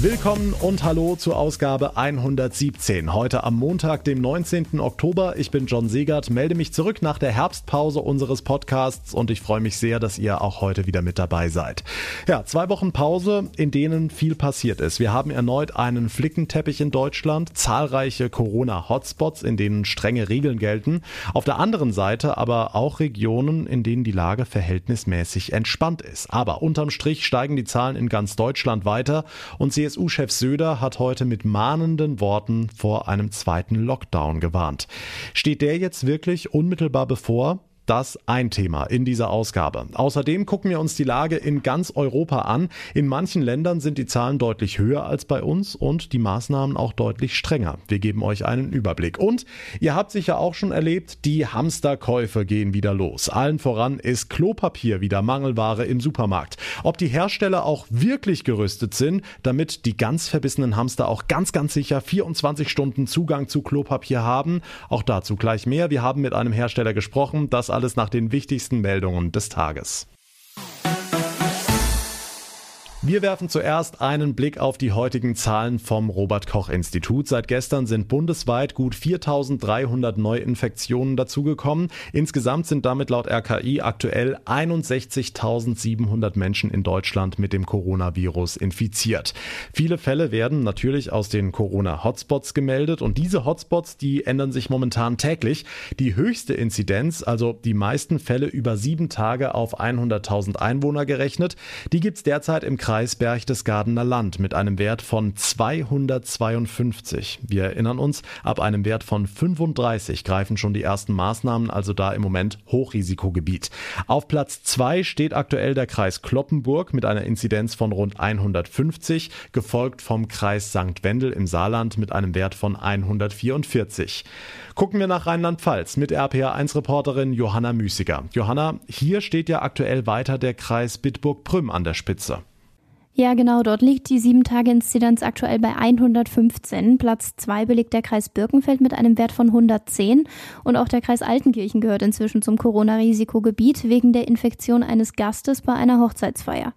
Willkommen und hallo zur Ausgabe 117. Heute am Montag, dem 19. Oktober. Ich bin John Segert, melde mich zurück nach der Herbstpause unseres Podcasts und ich freue mich sehr, dass ihr auch heute wieder mit dabei seid. Ja, zwei Wochen Pause, in denen viel passiert ist. Wir haben erneut einen Flickenteppich in Deutschland, zahlreiche Corona-Hotspots, in denen strenge Regeln gelten. Auf der anderen Seite aber auch Regionen, in denen die Lage verhältnismäßig entspannt ist. Aber unterm Strich steigen die Zahlen in ganz Deutschland weiter und sie CSU-Chef Söder hat heute mit mahnenden Worten vor einem zweiten Lockdown gewarnt. Steht der jetzt wirklich unmittelbar bevor? Das ein Thema in dieser Ausgabe. Außerdem gucken wir uns die Lage in ganz Europa an. In manchen Ländern sind die Zahlen deutlich höher als bei uns und die Maßnahmen auch deutlich strenger. Wir geben euch einen Überblick. Und ihr habt sicher auch schon erlebt, die Hamsterkäufe gehen wieder los. Allen voran ist Klopapier wieder Mangelware im Supermarkt. Ob die Hersteller auch wirklich gerüstet sind, damit die ganz verbissenen Hamster auch ganz, ganz sicher 24 Stunden Zugang zu Klopapier haben, auch dazu gleich mehr. Wir haben mit einem Hersteller gesprochen, das alles nach den wichtigsten Meldungen des Tages. Wir werfen zuerst einen Blick auf die heutigen Zahlen vom Robert Koch Institut. Seit gestern sind bundesweit gut 4300 Neuinfektionen dazugekommen. Insgesamt sind damit laut RKI aktuell 61.700 Menschen in Deutschland mit dem Coronavirus infiziert. Viele Fälle werden natürlich aus den Corona-Hotspots gemeldet und diese Hotspots, die ändern sich momentan täglich. Die höchste Inzidenz, also die meisten Fälle über sieben Tage auf 100.000 Einwohner gerechnet, die gibt's derzeit im Kreis Kreis Berchtesgadener Land mit einem Wert von 252. Wir erinnern uns, ab einem Wert von 35 greifen schon die ersten Maßnahmen, also da im Moment Hochrisikogebiet. Auf Platz 2 steht aktuell der Kreis Kloppenburg mit einer Inzidenz von rund 150, gefolgt vom Kreis St. Wendel im Saarland mit einem Wert von 144. Gucken wir nach Rheinland-Pfalz mit RPA1-Reporterin Johanna Müßiger. Johanna, hier steht ja aktuell weiter der Kreis Bitburg-Prüm an der Spitze. Ja, genau. Dort liegt die 7-Tage-Inzidenz aktuell bei 115. Platz 2 belegt der Kreis Birkenfeld mit einem Wert von 110. Und auch der Kreis Altenkirchen gehört inzwischen zum Corona-Risikogebiet wegen der Infektion eines Gastes bei einer Hochzeitsfeier.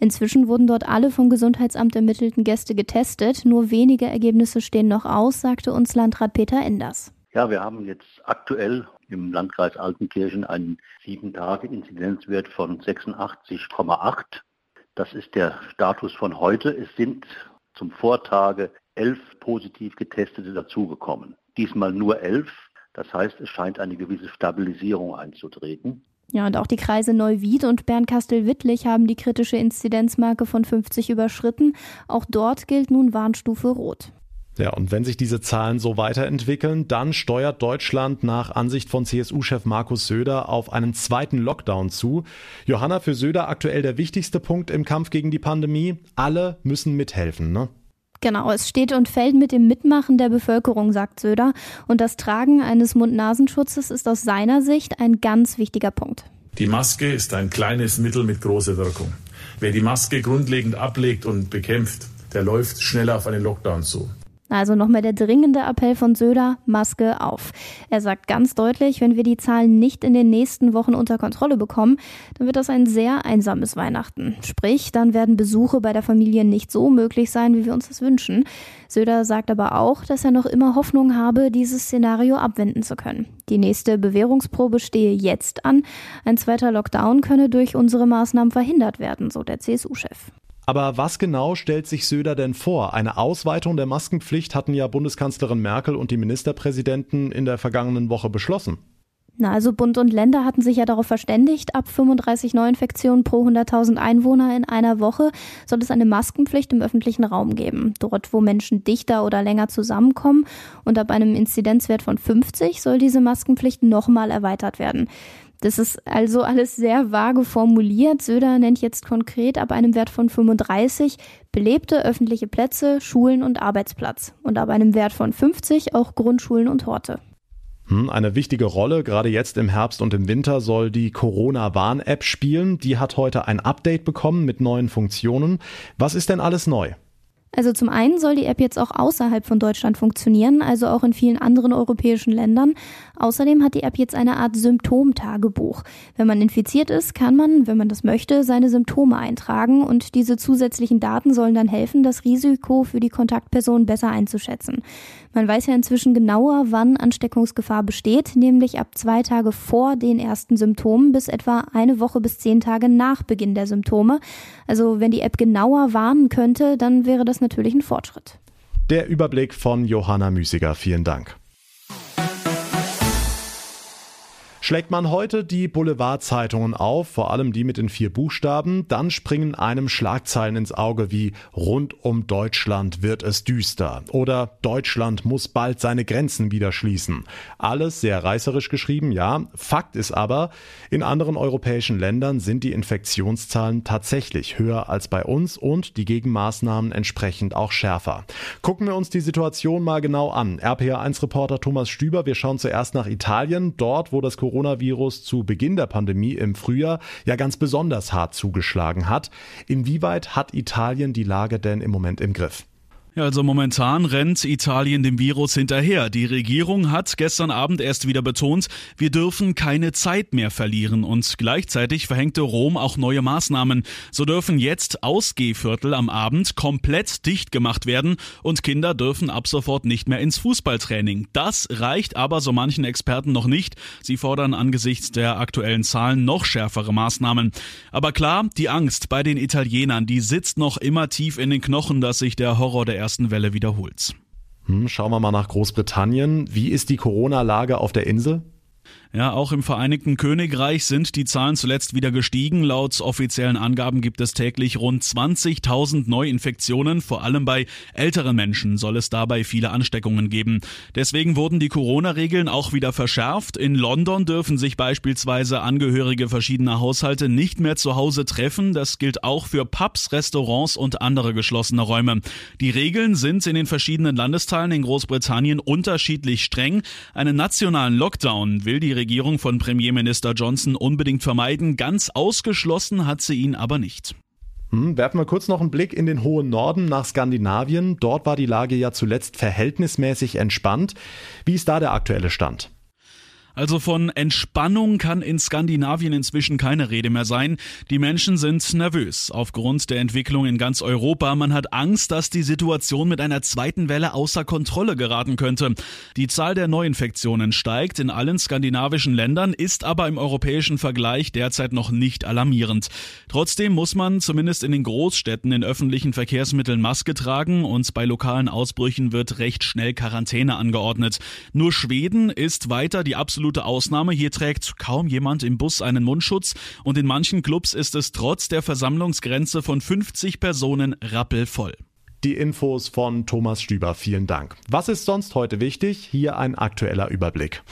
Inzwischen wurden dort alle vom Gesundheitsamt ermittelten Gäste getestet. Nur wenige Ergebnisse stehen noch aus, sagte uns Landrat Peter Enders. Ja, wir haben jetzt aktuell im Landkreis Altenkirchen einen 7-Tage-Inzidenzwert von 86,8. Das ist der Status von heute. Es sind zum Vortage elf positiv Getestete dazugekommen. Diesmal nur elf. Das heißt, es scheint eine gewisse Stabilisierung einzutreten. Ja, und auch die Kreise Neuwied und Bernkastel-Wittlich haben die kritische Inzidenzmarke von 50 überschritten. Auch dort gilt nun Warnstufe Rot. Ja, und wenn sich diese Zahlen so weiterentwickeln, dann steuert Deutschland nach Ansicht von CSU-Chef Markus Söder auf einen zweiten Lockdown zu. Johanna, für Söder aktuell der wichtigste Punkt im Kampf gegen die Pandemie. Alle müssen mithelfen, ne? Genau, es steht und fällt mit dem Mitmachen der Bevölkerung, sagt Söder. Und das Tragen eines Mund-Nasenschutzes ist aus seiner Sicht ein ganz wichtiger Punkt. Die Maske ist ein kleines Mittel mit großer Wirkung. Wer die Maske grundlegend ablegt und bekämpft, der läuft schneller auf einen Lockdown zu. Also nochmal der dringende Appell von Söder, Maske auf. Er sagt ganz deutlich, wenn wir die Zahlen nicht in den nächsten Wochen unter Kontrolle bekommen, dann wird das ein sehr einsames Weihnachten. Sprich, dann werden Besuche bei der Familie nicht so möglich sein, wie wir uns das wünschen. Söder sagt aber auch, dass er noch immer Hoffnung habe, dieses Szenario abwenden zu können. Die nächste Bewährungsprobe stehe jetzt an. Ein zweiter Lockdown könne durch unsere Maßnahmen verhindert werden, so der CSU-Chef. Aber was genau stellt sich Söder denn vor? Eine Ausweitung der Maskenpflicht hatten ja Bundeskanzlerin Merkel und die Ministerpräsidenten in der vergangenen Woche beschlossen. Na, also Bund und Länder hatten sich ja darauf verständigt, ab 35 Neuinfektionen pro 100.000 Einwohner in einer Woche soll es eine Maskenpflicht im öffentlichen Raum geben. Dort, wo Menschen dichter oder länger zusammenkommen und ab einem Inzidenzwert von 50 soll diese Maskenpflicht nochmal erweitert werden. Das ist also alles sehr vage formuliert. Söder nennt jetzt konkret ab einem Wert von 35 belebte öffentliche Plätze, Schulen und Arbeitsplatz und ab einem Wert von 50 auch Grundschulen und Horte. Hm, eine wichtige Rolle, gerade jetzt im Herbst und im Winter, soll die Corona-Warn-App spielen. Die hat heute ein Update bekommen mit neuen Funktionen. Was ist denn alles neu? Also zum einen soll die App jetzt auch außerhalb von Deutschland funktionieren, also auch in vielen anderen europäischen Ländern. Außerdem hat die App jetzt eine Art Symptomtagebuch. Wenn man infiziert ist, kann man, wenn man das möchte, seine Symptome eintragen und diese zusätzlichen Daten sollen dann helfen, das Risiko für die Kontaktperson besser einzuschätzen. Man weiß ja inzwischen genauer, wann Ansteckungsgefahr besteht, nämlich ab zwei Tage vor den ersten Symptomen bis etwa eine Woche bis zehn Tage nach Beginn der Symptome. Also wenn die App genauer warnen könnte, dann wäre das natürlich ein Fortschritt. Der Überblick von Johanna Müßiger. Vielen Dank. Schlägt man heute die Boulevardzeitungen auf, vor allem die mit den vier Buchstaben, dann springen einem Schlagzeilen ins Auge wie Rund um Deutschland wird es düster oder Deutschland muss bald seine Grenzen wieder schließen. Alles sehr reißerisch geschrieben, ja. Fakt ist aber, in anderen europäischen Ländern sind die Infektionszahlen tatsächlich höher als bei uns und die Gegenmaßnahmen entsprechend auch schärfer. Gucken wir uns die Situation mal genau an. RPA1-Reporter Thomas Stüber, wir schauen zuerst nach Italien, dort wo das Coronavirus zu Beginn der Pandemie im Frühjahr ja ganz besonders hart zugeschlagen hat. Inwieweit hat Italien die Lage denn im Moment im Griff? Ja, also momentan rennt Italien dem Virus hinterher. Die Regierung hat gestern Abend erst wieder betont, wir dürfen keine Zeit mehr verlieren und gleichzeitig verhängte Rom auch neue Maßnahmen. So dürfen jetzt Ausgehviertel am Abend komplett dicht gemacht werden und Kinder dürfen ab sofort nicht mehr ins Fußballtraining. Das reicht aber so manchen Experten noch nicht. Sie fordern angesichts der aktuellen Zahlen noch schärfere Maßnahmen. Aber klar, die Angst bei den Italienern, die sitzt noch immer tief in den Knochen, dass sich der Horror der ersten Welle wiederholt. Hm, schauen wir mal nach Großbritannien. Wie ist die Corona-Lage auf der Insel? Ja, auch im Vereinigten Königreich sind die Zahlen zuletzt wieder gestiegen. Laut offiziellen Angaben gibt es täglich rund 20.000 Neuinfektionen. Vor allem bei älteren Menschen soll es dabei viele Ansteckungen geben. Deswegen wurden die Corona-Regeln auch wieder verschärft. In London dürfen sich beispielsweise Angehörige verschiedener Haushalte nicht mehr zu Hause treffen. Das gilt auch für Pubs, Restaurants und andere geschlossene Räume. Die Regeln sind in den verschiedenen Landesteilen in Großbritannien unterschiedlich streng. Einen nationalen Lockdown will die Regierung von Premierminister Johnson unbedingt vermeiden. Ganz ausgeschlossen hat sie ihn aber nicht. Hm, werfen wir kurz noch einen Blick in den hohen Norden nach Skandinavien. Dort war die Lage ja zuletzt verhältnismäßig entspannt. Wie ist da der aktuelle Stand? Also von Entspannung kann in Skandinavien inzwischen keine Rede mehr sein. Die Menschen sind nervös aufgrund der Entwicklung in ganz Europa. Man hat Angst, dass die Situation mit einer zweiten Welle außer Kontrolle geraten könnte. Die Zahl der Neuinfektionen steigt in allen skandinavischen Ländern, ist aber im europäischen Vergleich derzeit noch nicht alarmierend. Trotzdem muss man zumindest in den Großstädten in öffentlichen Verkehrsmitteln Maske tragen und bei lokalen Ausbrüchen wird recht schnell Quarantäne angeordnet. Nur Schweden ist weiter die absolute absolute Ausnahme. Hier trägt kaum jemand im Bus einen Mundschutz und in manchen Clubs ist es trotz der Versammlungsgrenze von 50 Personen rappelvoll. Die Infos von Thomas Stüber, vielen Dank. Was ist sonst heute wichtig? Hier ein aktueller Überblick.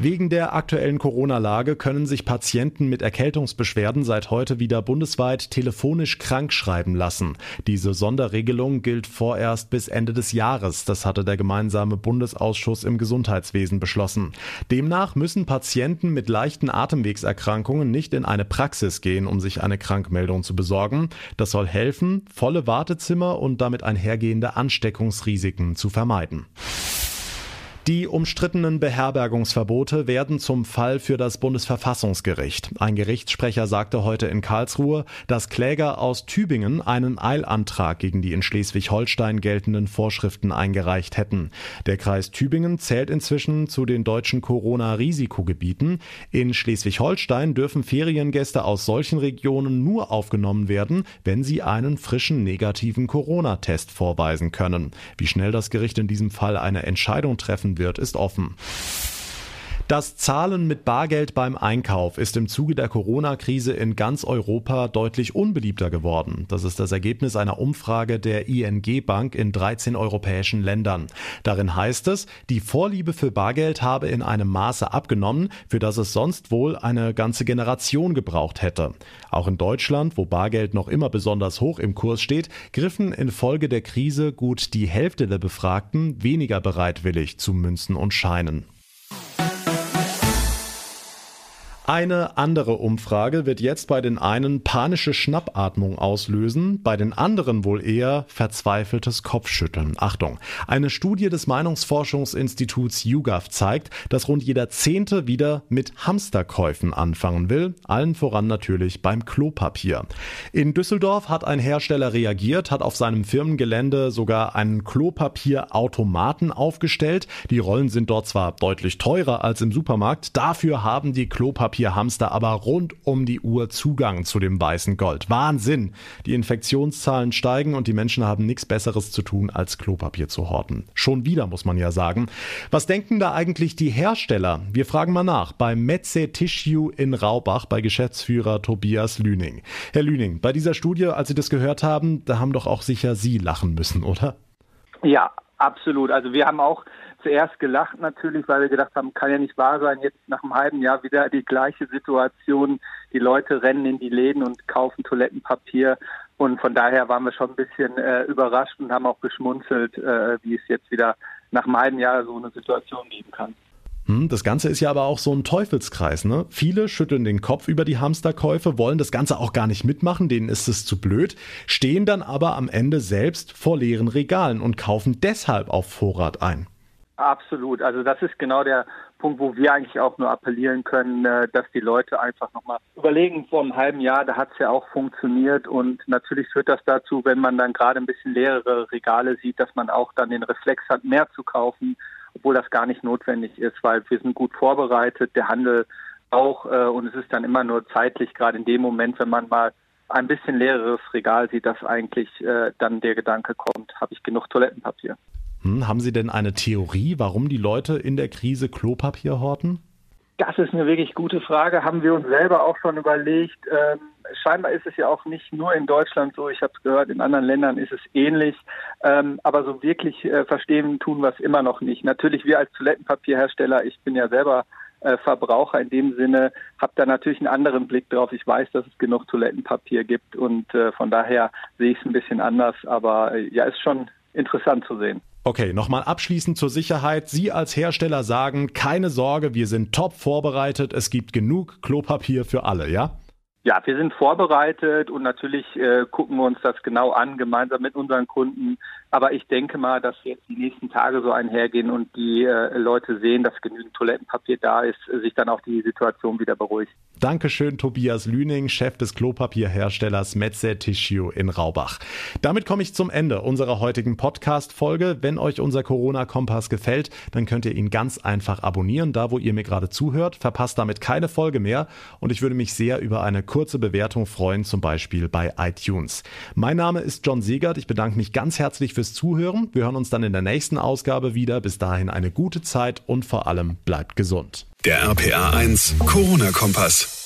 Wegen der aktuellen Corona-Lage können sich Patienten mit Erkältungsbeschwerden seit heute wieder bundesweit telefonisch krankschreiben lassen. Diese Sonderregelung gilt vorerst bis Ende des Jahres. Das hatte der gemeinsame Bundesausschuss im Gesundheitswesen beschlossen. Demnach müssen Patienten mit leichten Atemwegserkrankungen nicht in eine Praxis gehen, um sich eine Krankmeldung zu besorgen. Das soll helfen, volle Wartezimmer und damit einhergehende Ansteckungsrisiken zu vermeiden. Die umstrittenen Beherbergungsverbote werden zum Fall für das Bundesverfassungsgericht. Ein Gerichtssprecher sagte heute in Karlsruhe, dass Kläger aus Tübingen einen Eilantrag gegen die in Schleswig-Holstein geltenden Vorschriften eingereicht hätten. Der Kreis Tübingen zählt inzwischen zu den deutschen Corona-Risikogebieten. In Schleswig-Holstein dürfen Feriengäste aus solchen Regionen nur aufgenommen werden, wenn sie einen frischen negativen Corona-Test vorweisen können. Wie schnell das Gericht in diesem Fall eine Entscheidung treffen wird, ist offen. Das Zahlen mit Bargeld beim Einkauf ist im Zuge der Corona-Krise in ganz Europa deutlich unbeliebter geworden. Das ist das Ergebnis einer Umfrage der ING Bank in 13 europäischen Ländern. Darin heißt es, die Vorliebe für Bargeld habe in einem Maße abgenommen, für das es sonst wohl eine ganze Generation gebraucht hätte. Auch in Deutschland, wo Bargeld noch immer besonders hoch im Kurs steht, griffen infolge der Krise gut die Hälfte der Befragten weniger bereitwillig zu Münzen und Scheinen. Eine andere Umfrage wird jetzt bei den einen panische Schnappatmung auslösen, bei den anderen wohl eher verzweifeltes Kopfschütteln. Achtung, eine Studie des Meinungsforschungsinstituts YouGov zeigt, dass rund jeder Zehnte wieder mit Hamsterkäufen anfangen will, allen voran natürlich beim Klopapier. In Düsseldorf hat ein Hersteller reagiert, hat auf seinem Firmengelände sogar einen Klopapierautomaten aufgestellt. Die Rollen sind dort zwar deutlich teurer als im Supermarkt, dafür haben die Klopapier Klopapier aber rund um die Uhr Zugang zu dem weißen Gold. Wahnsinn! Die Infektionszahlen steigen und die Menschen haben nichts Besseres zu tun, als Klopapier zu horten. Schon wieder, muss man ja sagen. Was denken da eigentlich die Hersteller? Wir fragen mal nach bei Metze Tissue in Raubach bei Geschäftsführer Tobias Lüning. Herr Lüning, bei dieser Studie, als Sie das gehört haben, da haben doch auch sicher Sie lachen müssen, oder? Ja, absolut. Also wir haben auch zuerst gelacht natürlich, weil wir gedacht haben, kann ja nicht wahr sein, jetzt nach einem halben Jahr wieder die gleiche Situation. Die Leute rennen in die Läden und kaufen Toilettenpapier. Und von daher waren wir schon ein bisschen äh, überrascht und haben auch geschmunzelt, äh, wie es jetzt wieder nach einem halben Jahr so eine Situation geben kann. Hm, das Ganze ist ja aber auch so ein Teufelskreis. Ne? Viele schütteln den Kopf über die Hamsterkäufe, wollen das Ganze auch gar nicht mitmachen, denen ist es zu blöd, stehen dann aber am Ende selbst vor leeren Regalen und kaufen deshalb auf Vorrat ein. Absolut. Also das ist genau der Punkt, wo wir eigentlich auch nur appellieren können, äh, dass die Leute einfach nochmal überlegen, vor einem halben Jahr, da hat es ja auch funktioniert und natürlich führt das dazu, wenn man dann gerade ein bisschen leere Regale sieht, dass man auch dann den Reflex hat, mehr zu kaufen, obwohl das gar nicht notwendig ist, weil wir sind gut vorbereitet, der Handel auch äh, und es ist dann immer nur zeitlich, gerade in dem Moment, wenn man mal ein bisschen leereres Regal sieht, dass eigentlich äh, dann der Gedanke kommt, habe ich genug Toilettenpapier. Hm, haben Sie denn eine Theorie, warum die Leute in der Krise Klopapier horten? Das ist eine wirklich gute Frage. Haben wir uns selber auch schon überlegt. Ähm, scheinbar ist es ja auch nicht nur in Deutschland so. Ich habe es gehört, in anderen Ländern ist es ähnlich. Ähm, aber so wirklich äh, verstehen tun wir es immer noch nicht. Natürlich wir als Toilettenpapierhersteller, ich bin ja selber äh, Verbraucher in dem Sinne, habe da natürlich einen anderen Blick drauf. Ich weiß, dass es genug Toilettenpapier gibt und äh, von daher sehe ich es ein bisschen anders. Aber äh, ja, ist schon interessant zu sehen. Okay, nochmal abschließend zur Sicherheit. Sie als Hersteller sagen, keine Sorge, wir sind top vorbereitet, es gibt genug Klopapier für alle, ja? Ja, wir sind vorbereitet und natürlich äh, gucken wir uns das genau an, gemeinsam mit unseren Kunden. Aber ich denke mal, dass jetzt die nächsten Tage so einhergehen und die äh, Leute sehen, dass genügend Toilettenpapier da ist, sich dann auch die Situation wieder beruhigt. Dankeschön, Tobias Lüning, Chef des Klopapierherstellers Metze Tissue in Raubach. Damit komme ich zum Ende unserer heutigen Podcast-Folge. Wenn euch unser Corona-Kompass gefällt, dann könnt ihr ihn ganz einfach abonnieren, da wo ihr mir gerade zuhört. Verpasst damit keine Folge mehr und ich würde mich sehr über eine kurze Bewertung freuen, zum Beispiel bei iTunes. Mein Name ist John Segert. Ich bedanke mich ganz herzlich fürs Zuhören. Wir hören uns dann in der nächsten Ausgabe wieder. Bis dahin eine gute Zeit und vor allem bleibt gesund. Der RPA 1 Corona-Kompass.